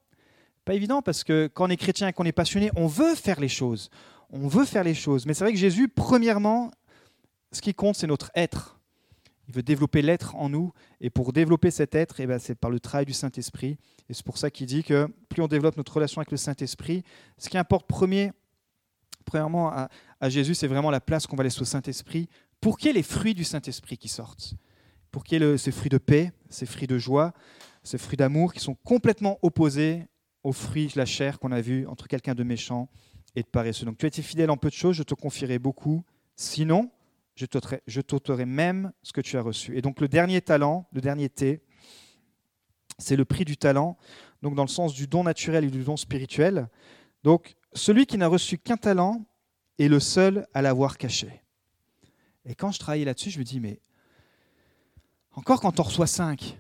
Pas évident parce que quand on est chrétien et qu'on est passionné, on veut faire les choses. On veut faire les choses. Mais c'est vrai que Jésus, premièrement, ce qui compte, c'est notre être. Il veut développer l'être en nous. Et pour développer cet être, eh ben, c'est par le travail du Saint-Esprit. Et c'est pour ça qu'il dit que plus on développe notre relation avec le Saint-Esprit, ce qui importe premier, premièrement à, Jésus, c'est vraiment la place qu'on va laisser au Saint-Esprit pour qu'il y ait les fruits du Saint-Esprit qui sortent. Pour qu'il y ait ces fruits de paix, ces fruits de joie, ces fruits d'amour qui sont complètement opposés aux fruits de la chair qu'on a vu entre quelqu'un de méchant et de paresseux. Donc tu as été fidèle en peu de choses, je te confierai beaucoup. Sinon, je t'ôterai même ce que tu as reçu. Et donc le dernier talent, le dernier T, c'est le prix du talent, donc dans le sens du don naturel et du don spirituel. Donc celui qui n'a reçu qu'un talent est le seul à l'avoir caché. Et quand je travaillais là-dessus, je me dis, mais encore quand on reçoit 5,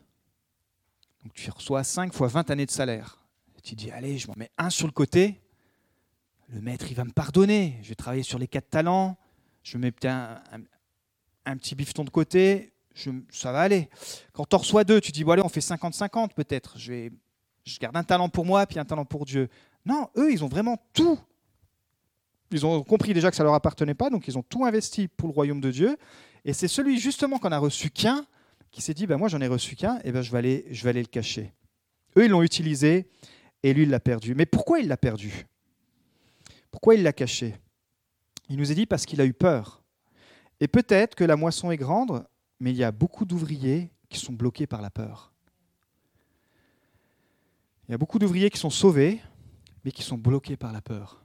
donc tu reçois 5 fois 20 années de salaire, tu dis, allez, je m'en mets un sur le côté. Le maître, il va me pardonner. Je vais travailler sur les quatre talents. Je mets un, un, petit bifton de côté. Je, ça va aller. Quand tu reçois deux, tu dis, bon, allez, on fait 50-50 peut-être. Je, je garde un talent pour moi, puis un talent pour Dieu. Non, eux, ils ont vraiment tout. Ils ont compris déjà que ça ne leur appartenait pas, donc ils ont tout investi pour le royaume de Dieu. Et c'est celui justement qu'on a reçu qu'un qui s'est dit, ben moi j'en ai reçu qu'un, et ben je vais aller, je vais aller le cacher. Eux, ils l'ont utilisé et lui, il l'a perdu. Mais pourquoi il l'a perdu? Pourquoi il l'a caché? Il nous est dit parce qu'il a eu peur. Et peut-être que la moisson est grande, mais il y a beaucoup d'ouvriers qui sont bloqués par la peur. Il y a beaucoup d'ouvriers qui sont sauvés, mais qui sont bloqués par la peur.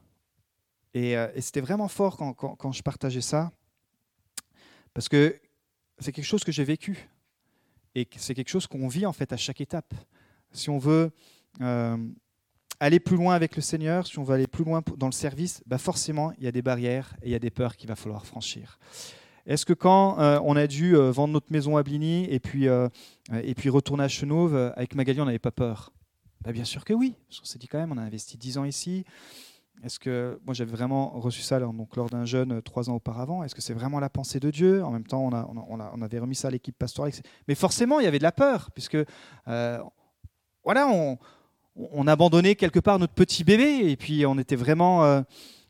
Et, euh, c'était vraiment fort quand, quand, je partageais ça, parce que c'est quelque chose que j'ai vécu. Et c'est quelque chose qu'on vit en fait à chaque étape. Si on veut euh, aller plus loin avec le Seigneur, si on veut aller plus loin dans le service, bah forcément, il y a des barrières et il y a des peurs qu'il va falloir franchir. Est-ce que quand euh, on a dû euh, vendre notre maison à Bligny et puis, et puis retourner à Chenauve, avec Magali, on n'avait pas peur? Bah Bien sûr que oui. On s'est dit quand même, on a investi 10 ans ici. Est-ce que moi j'avais vraiment reçu ça donc, lors d'un jeûne trois ans auparavant Est-ce que c'est vraiment la pensée de Dieu? En même temps, on, a, on, a, on avait remis ça à l'équipe pastorale. Mais forcément, il y avait de la peur, puisque voilà, on, on abandonnait quelque part notre petit bébé et puis on était vraiment euh,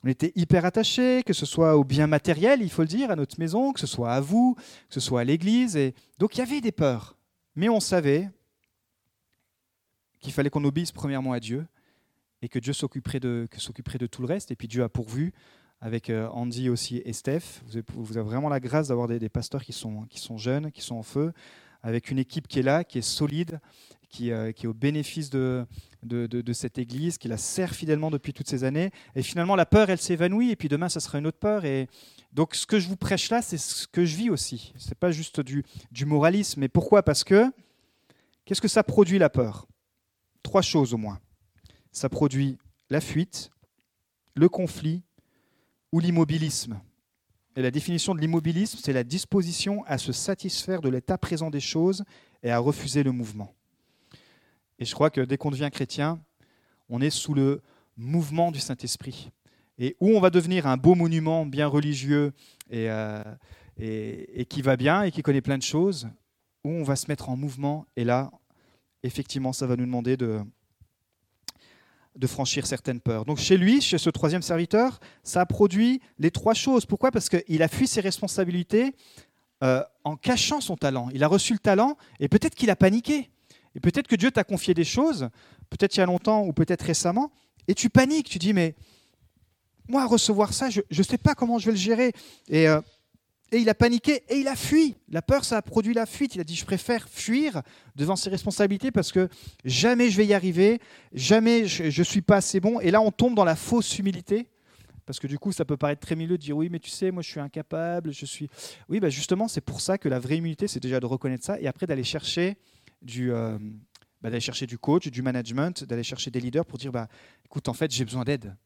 on était hyper attachés, que ce soit au bien matériel, il faut le dire, à notre maison, que ce soit à vous, que ce soit à l'église. Et... Donc il y avait des peurs. Mais on savait qu'il fallait qu'on obéisse premièrement à Dieu et que Dieu s'occuperait de, tout le reste. Et puis Dieu a pourvu avec euh, Andy aussi et Steph. Vous avez, vraiment la grâce d'avoir des, pasteurs qui sont, qui sont jeunes, qui sont en feu, avec une équipe qui est là, qui est solide, qui, euh, qui est au bénéfice de, de, cette Église, qui la sert fidèlement depuis toutes ces années. Et finalement, la peur, elle s'évanouit, et puis demain, ça sera une autre peur. Et donc, ce que je vous prêche là, c'est ce que je vis aussi. Ce n'est pas juste du, du moralisme. Mais pourquoi? Parce que, qu'est-ce que ça produit, la peur? Trois choses au moins. Ça produit la fuite, le conflit ou l'immobilisme. Et la définition de l'immobilisme, c'est la disposition à se satisfaire de l'état présent des choses et à refuser le mouvement. Et je crois que dès qu'on devient chrétien, on est sous le mouvement du Saint-Esprit. Et où on va devenir un beau monument bien religieux et, euh, qui va bien et qui connaît plein de choses, où on va se mettre en mouvement. Et là, effectivement, ça va nous demander de, de franchir certaines peurs. Donc chez lui, chez ce troisième serviteur, ça a produit les trois choses. Pourquoi? Parce qu'il a fui ses responsabilités euh, en cachant son talent. Il a reçu le talent et peut-être qu'il a paniqué. Et peut-être que Dieu t'a confié des choses, peut-être il y a longtemps ou peut-être récemment, et tu paniques. Tu dis, mais moi, recevoir ça, je ne sais pas comment je vais le gérer. Et euh, et il a paniqué et il a fui. La peur, ça a produit la fuite. Il a dit, je préfère fuir devant ses responsabilités parce que jamais je vais y arriver, jamais je ne suis pas assez bon. Et là, on tombe dans la fausse humilité. Parce que du coup, ça peut paraître très milieu de dire oui, mais tu sais, moi je suis incapable, je suis. Oui, bah justement, c'est pour ça que la vraie humilité, c'est déjà de reconnaître ça et après d'aller chercher euh, bah, d'aller chercher du coach, du management, d'aller chercher des leaders pour dire bah, écoute, en fait, j'ai besoin d'aide,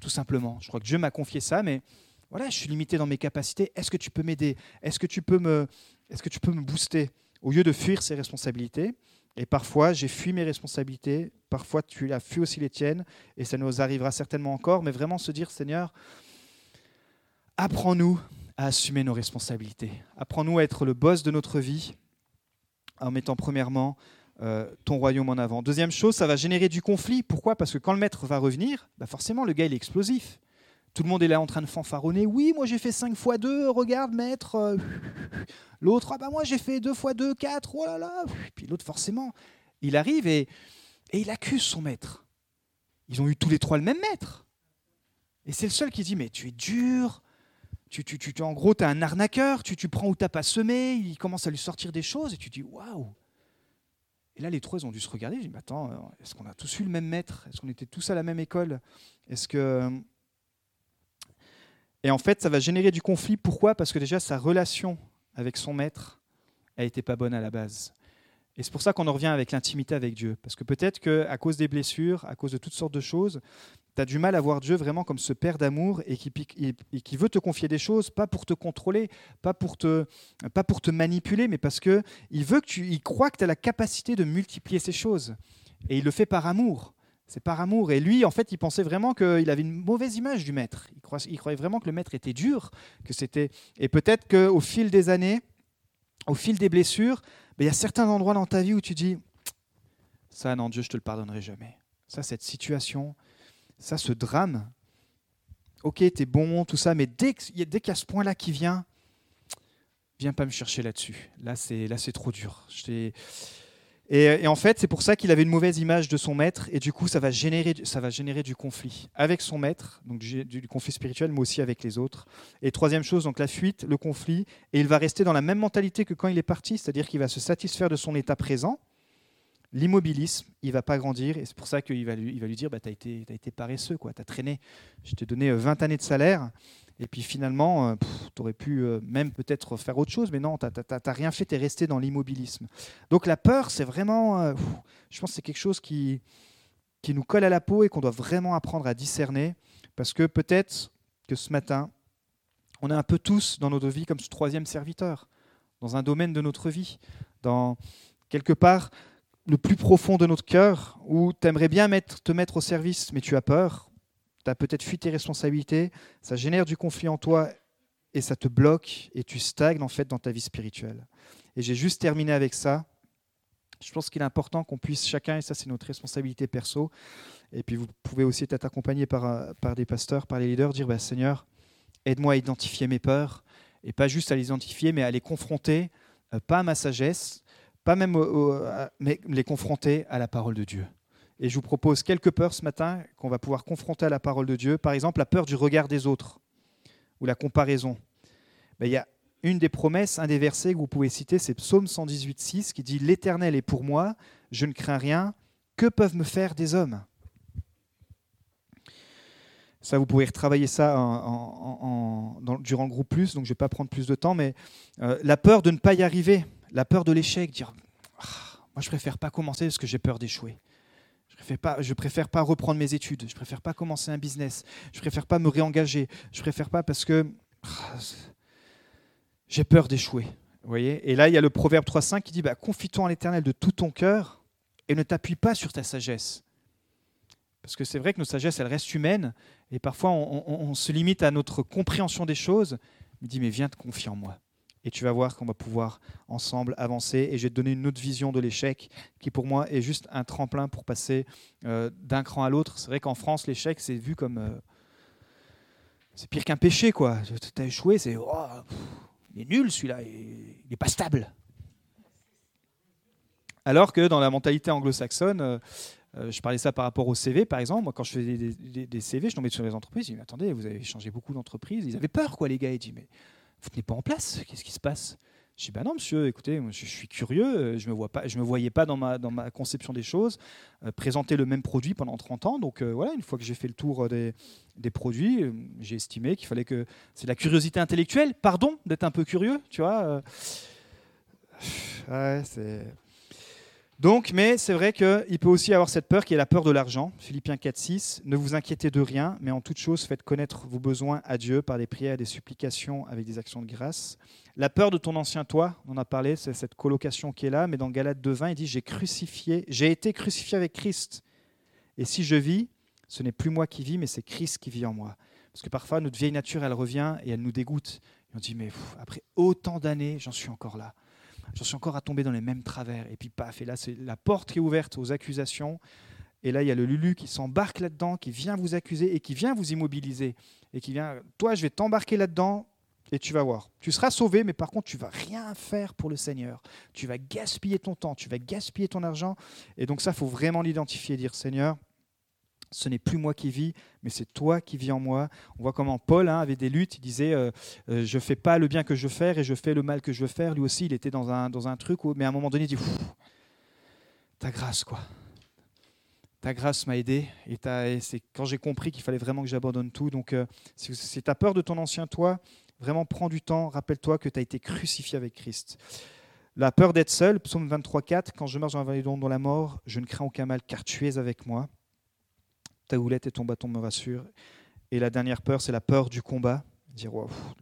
tout simplement. Je crois que Dieu m'a confié ça, mais voilà, je suis limité dans mes capacités. Est-ce que tu peux m'aider? Est-ce que tu peux me, est-ce que tu peux me booster? Au lieu de fuir ses responsabilités, et parfois j'ai fui mes responsabilités, parfois tu as fui aussi les tiennes, et ça nous arrivera certainement encore, mais vraiment se dire, Seigneur, apprends-nous à assumer nos responsabilités. Apprends-nous à être le boss de notre vie en mettant premièrement euh, ton royaume en avant. Deuxième chose, ça va générer du conflit. Pourquoi? Parce que quand le maître va revenir, bah forcément le gars il est explosif. Tout le monde est là en train de fanfaronner. Oui, moi j'ai fait 5 fois 2, regarde maître. Euh, l'autre, ah bah moi j'ai fait 2 fois 2, 4, oh là là. Puis l'autre, forcément, il arrive et il accuse son maître. Ils ont eu tous les trois le même maître. Et c'est le seul qui dit, mais tu es dur, tu, tu, tu, en gros, tu es un arnaqueur, tu, tu prends où tu n'as pas semé, il commence à lui sortir des choses, et tu dis, waouh Et là, les trois, ils ont dû se regarder, ils disent, mais attends, est-ce qu'on a tous eu le même maître? Est-ce qu'on était tous à la même école? Est-ce que et en fait, ça va générer du conflit. Pourquoi? Parce que déjà, sa relation avec son maître a été pas bonne à la base. Et c'est pour ça qu'on en revient avec l'intimité avec Dieu. Parce que peut-être qu'à cause des blessures, à cause de toutes sortes de choses, tu as du mal à voir Dieu vraiment comme ce Père d'amour et qui, qui, veut te confier des choses, pas pour te contrôler, pas pour te, manipuler, mais parce qu'il veut que tu, il croit que tu as la capacité de multiplier ces choses. Et il le fait par amour. C'est par amour. Et lui, en fait, il pensait vraiment qu'il avait une mauvaise image du maître. Il croyait, il croyait vraiment que le maître était dur, que c'était. Et peut-être qu'au fil des années, au fil des blessures, il y a certains endroits dans ta vie où tu dis ça, non, Dieu, je te le pardonnerai jamais. Ça, cette situation, ça, ce drame. Ok, t'es bon, tout ça, mais dès qu'il y a ce point-là qui vient, viens pas me chercher là-dessus. Là, c'est là, trop dur. Je et, en fait, c'est pour ça qu'il avait une mauvaise image de son maître, et du coup, ça va générer, ça va générer du conflit avec son maître, donc du, conflit spirituel, mais aussi avec les autres. Et troisième chose, donc la fuite, le conflit, et il va rester dans la même mentalité que quand il est parti, c'est-à-dire qu'il va se satisfaire de son état présent. L'immobilisme, il va pas grandir, et c'est pour ça qu'il va lui, il va lui dire bah, Tu as, été paresseux, tu as traîné. Je t'ai donné 20 euh, années de salaire, et puis finalement, euh, tu aurais pu euh, même peut-être faire autre chose, mais non, tu n'as rien fait, tu es resté dans l'immobilisme. Donc la peur, c'est vraiment, euh, je pense que c'est quelque chose qui, qui nous colle à la peau et qu'on doit vraiment apprendre à discerner, parce que peut-être que ce matin, on est un peu tous dans notre vie comme ce troisième serviteur, dans un domaine de notre vie, dans quelque part le plus profond de notre cœur, où tu aimerais bien te mettre au service, mais tu as peur, tu as peut-être fui tes responsabilités, ça génère du conflit en toi et ça te bloque et tu stagnes en fait dans ta vie spirituelle. Et j'ai juste terminé avec ça. Je pense qu'il est important qu'on puisse chacun, et ça c'est notre responsabilité perso, et puis vous pouvez aussi être accompagné par, euh, des pasteurs, par les leaders, dire bah, Seigneur, aide-moi à identifier mes peurs, et pas juste à les identifier, mais à les confronter, euh, pas à ma sagesse, pas même mais les confronter à la parole de Dieu. Et je vous propose quelques peurs ce matin qu'on va pouvoir confronter à la parole de Dieu. Par exemple, la peur du regard des autres ou la comparaison. Ben, il y a une des promesses, un des versets que vous pouvez citer, c'est Psaume 118, 6 qui dit L'Éternel est pour moi, je ne crains rien. Que peuvent me faire des hommes? Ça, vous pouvez retravailler ça durant le groupe plus, donc je ne vais pas prendre plus de temps, mais euh, la peur de ne pas y arriver, la peur de l'échec, dire ah, moi je préfère pas commencer parce que j'ai peur d'échouer. Je préfère, pas, préfère pas reprendre mes études, je préfère pas commencer un business, je préfère pas me réengager, je préfère pas parce que ah, j'ai peur d'échouer. voyez Et là, il y a le proverbe 3.5 qui dit bah, Confie-toi en l'éternel de tout ton cœur et ne t'appuie pas sur ta sagesse. Parce que c'est vrai que nos sagesses, elles restent humaines et parfois on, se limite à notre compréhension des choses. Il dit Mais viens te confier en moi Et tu vas voir qu'on va pouvoir ensemble avancer. Et je vais te donner une autre vision de l'échec qui, pour moi, est juste un tremplin pour passer euh, d'un cran à l'autre. C'est vrai qu'en France, l'échec, c'est vu comme. Euh, c'est pire qu'un péché, quoi. Tu as échoué, c'est. Oh, il est nul celui-là, il n'est pas stable. Alors que dans la mentalité anglo-saxonne, euh, je parlais ça par rapport au CV, par exemple. Moi, quand je faisais des, CV, je tombais sur les entreprises. Je disais, attendez, vous avez changé beaucoup d'entreprises. Ils avaient peur, quoi, les gars. Ils disent, mais vous n'êtes pas en place, qu'est-ce qui se passe? Je dis, bah non, monsieur, écoutez, je, suis curieux, je ne me, me voyais pas dans ma, dans ma conception des choses, euh, présenter le même produit pendant 30 ans. Donc euh, voilà, une fois que j'ai fait le tour des, des produits, j'ai estimé qu'il fallait que... C'est la curiosité intellectuelle, pardon d'être un peu curieux, tu vois. ouais, c'est... Donc, mais c'est vrai qu'il peut aussi avoir cette peur qui est la peur de l'argent. Philippiens 4, 6. Ne vous inquiétez de rien, mais en toute chose, faites connaître vos besoins à Dieu par des prières des supplications avec des actions de grâce. La peur de ton ancien toi, on en a parlé, c'est cette colocation qui est là, mais dans Galates 2.20, il dit J'ai crucifié, j'ai été crucifié avec Christ. Et si je vis, ce n'est plus moi qui vis, mais c'est Christ qui vit en moi. Parce que parfois, notre vieille nature, elle revient et elle nous dégoûte. Et on dit Mais après autant d'années, j'en suis encore là j'en suis encore à tomber dans les mêmes travers. Et puis paf, et là c'est la porte qui est ouverte aux accusations. Et là, il y a le Lulu qui s'embarque là-dedans, qui vient vous accuser et qui vient vous immobiliser. Et qui vient, toi, je vais t'embarquer là-dedans et tu vas voir. Tu seras sauvé, mais par contre, tu vas rien faire pour le Seigneur. Tu vas gaspiller ton temps, tu vas gaspiller ton argent. Et donc ça, faut vraiment l'identifier, dire Seigneur, ce n'est plus moi qui vis, mais c'est toi qui vis en moi. On voit comment Paul hein, avait des luttes. Il disait euh, euh, Je ne fais pas le bien que je veux faire et je fais le mal que je veux faire. Lui aussi, il était dans un, dans un truc, mais à un moment donné, il dit Ta grâce, quoi. Ta grâce m'a aidé. Et, c'est quand j'ai compris qu'il fallait vraiment que j'abandonne tout. Donc, euh, si tu as peur de ton ancien toi, vraiment prends du temps. Rappelle-toi que tu as été crucifié avec Christ. La peur d'être seul, psaume 23, 4 Quand je marche dans la de la mort, je ne crains aucun mal car tu es avec moi ta houlette et ton bâton me rassurent. Et la dernière peur, c'est la peur du combat. Dire,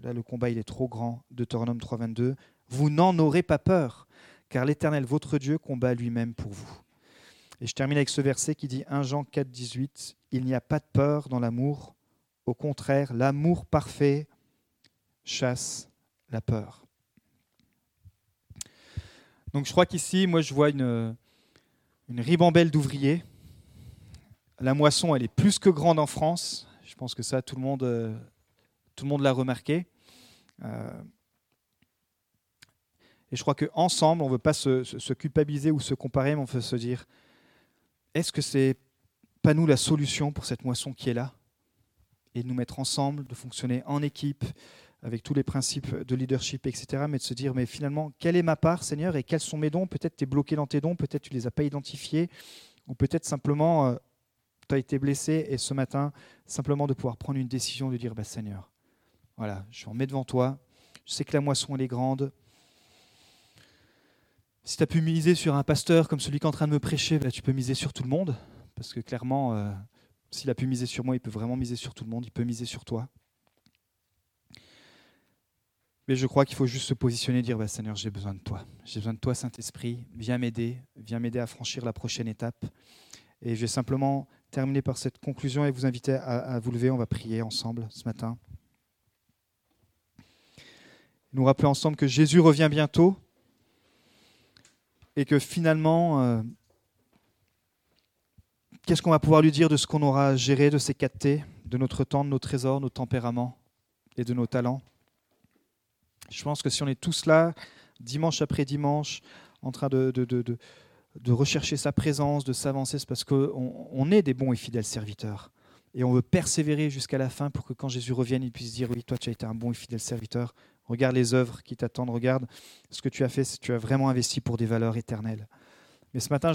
là, le combat, il est trop grand. Deutéronome 3.22. Vous n'en aurez pas peur, car l'Éternel, votre Dieu, combat lui-même pour vous. Et je termine avec ce verset qui dit 1 Jean 4, 18. Il n'y a pas de peur dans l'amour. Au contraire, l'amour parfait chasse la peur. Donc je crois qu'ici, moi, je vois une ribambelle d'ouvriers la moisson, elle est plus que grande en France. Je pense que ça, tout le monde, euh, l'a remarqué. Euh, et je crois qu'ensemble, on ne veut pas se, culpabiliser ou se comparer, mais on veut se dire, est-ce que c'est pas nous la solution pour cette moisson qui est là? Et de nous mettre ensemble, de fonctionner en équipe, avec tous les principes de leadership, etc. Mais de se dire, mais finalement, quelle est ma part, Seigneur, et quels sont mes dons? Peut-être tu es bloqué dans tes dons, peut-être tu ne les as pas identifiés, ou peut-être simplement euh, tu as été blessé et ce matin, simplement de pouvoir prendre une décision, de dire bah, Seigneur, voilà, je en mets devant toi. Je sais que la moisson, elle est grande. Si tu as pu miser sur un pasteur comme celui qui est en train de me prêcher, bah, tu peux miser sur tout le monde. Parce que clairement, euh, s'il a pu miser sur moi, il peut vraiment miser sur tout le monde. Il peut miser sur toi. Mais je crois qu'il faut juste se positionner et dire bah, Seigneur, j'ai besoin de toi. J'ai besoin de toi, Saint-Esprit. Viens m'aider. Viens m'aider à franchir la prochaine étape. Et je vais simplement terminer par cette conclusion et vous inviter à, vous lever. On va prier ensemble ce matin. Nous rappeler ensemble que Jésus revient bientôt et que finalement, euh, qu'est-ce qu'on va pouvoir lui dire de ce qu'on aura géré de ces 4 T, de notre temps, de nos trésors, nos tempéraments et de nos talents? Je pense que si on est tous là, dimanche après dimanche, en train de de rechercher sa présence, de s'avancer, c'est parce qu'on on est des bons et fidèles serviteurs. Et on veut persévérer jusqu'à la fin pour que quand Jésus revienne, il puisse dire, oui, toi tu as été un bon et fidèle serviteur. Regarde les œuvres qui t'attendent, regarde ce que tu as fait, tu as vraiment investi pour des valeurs éternelles. Mais ce matin, je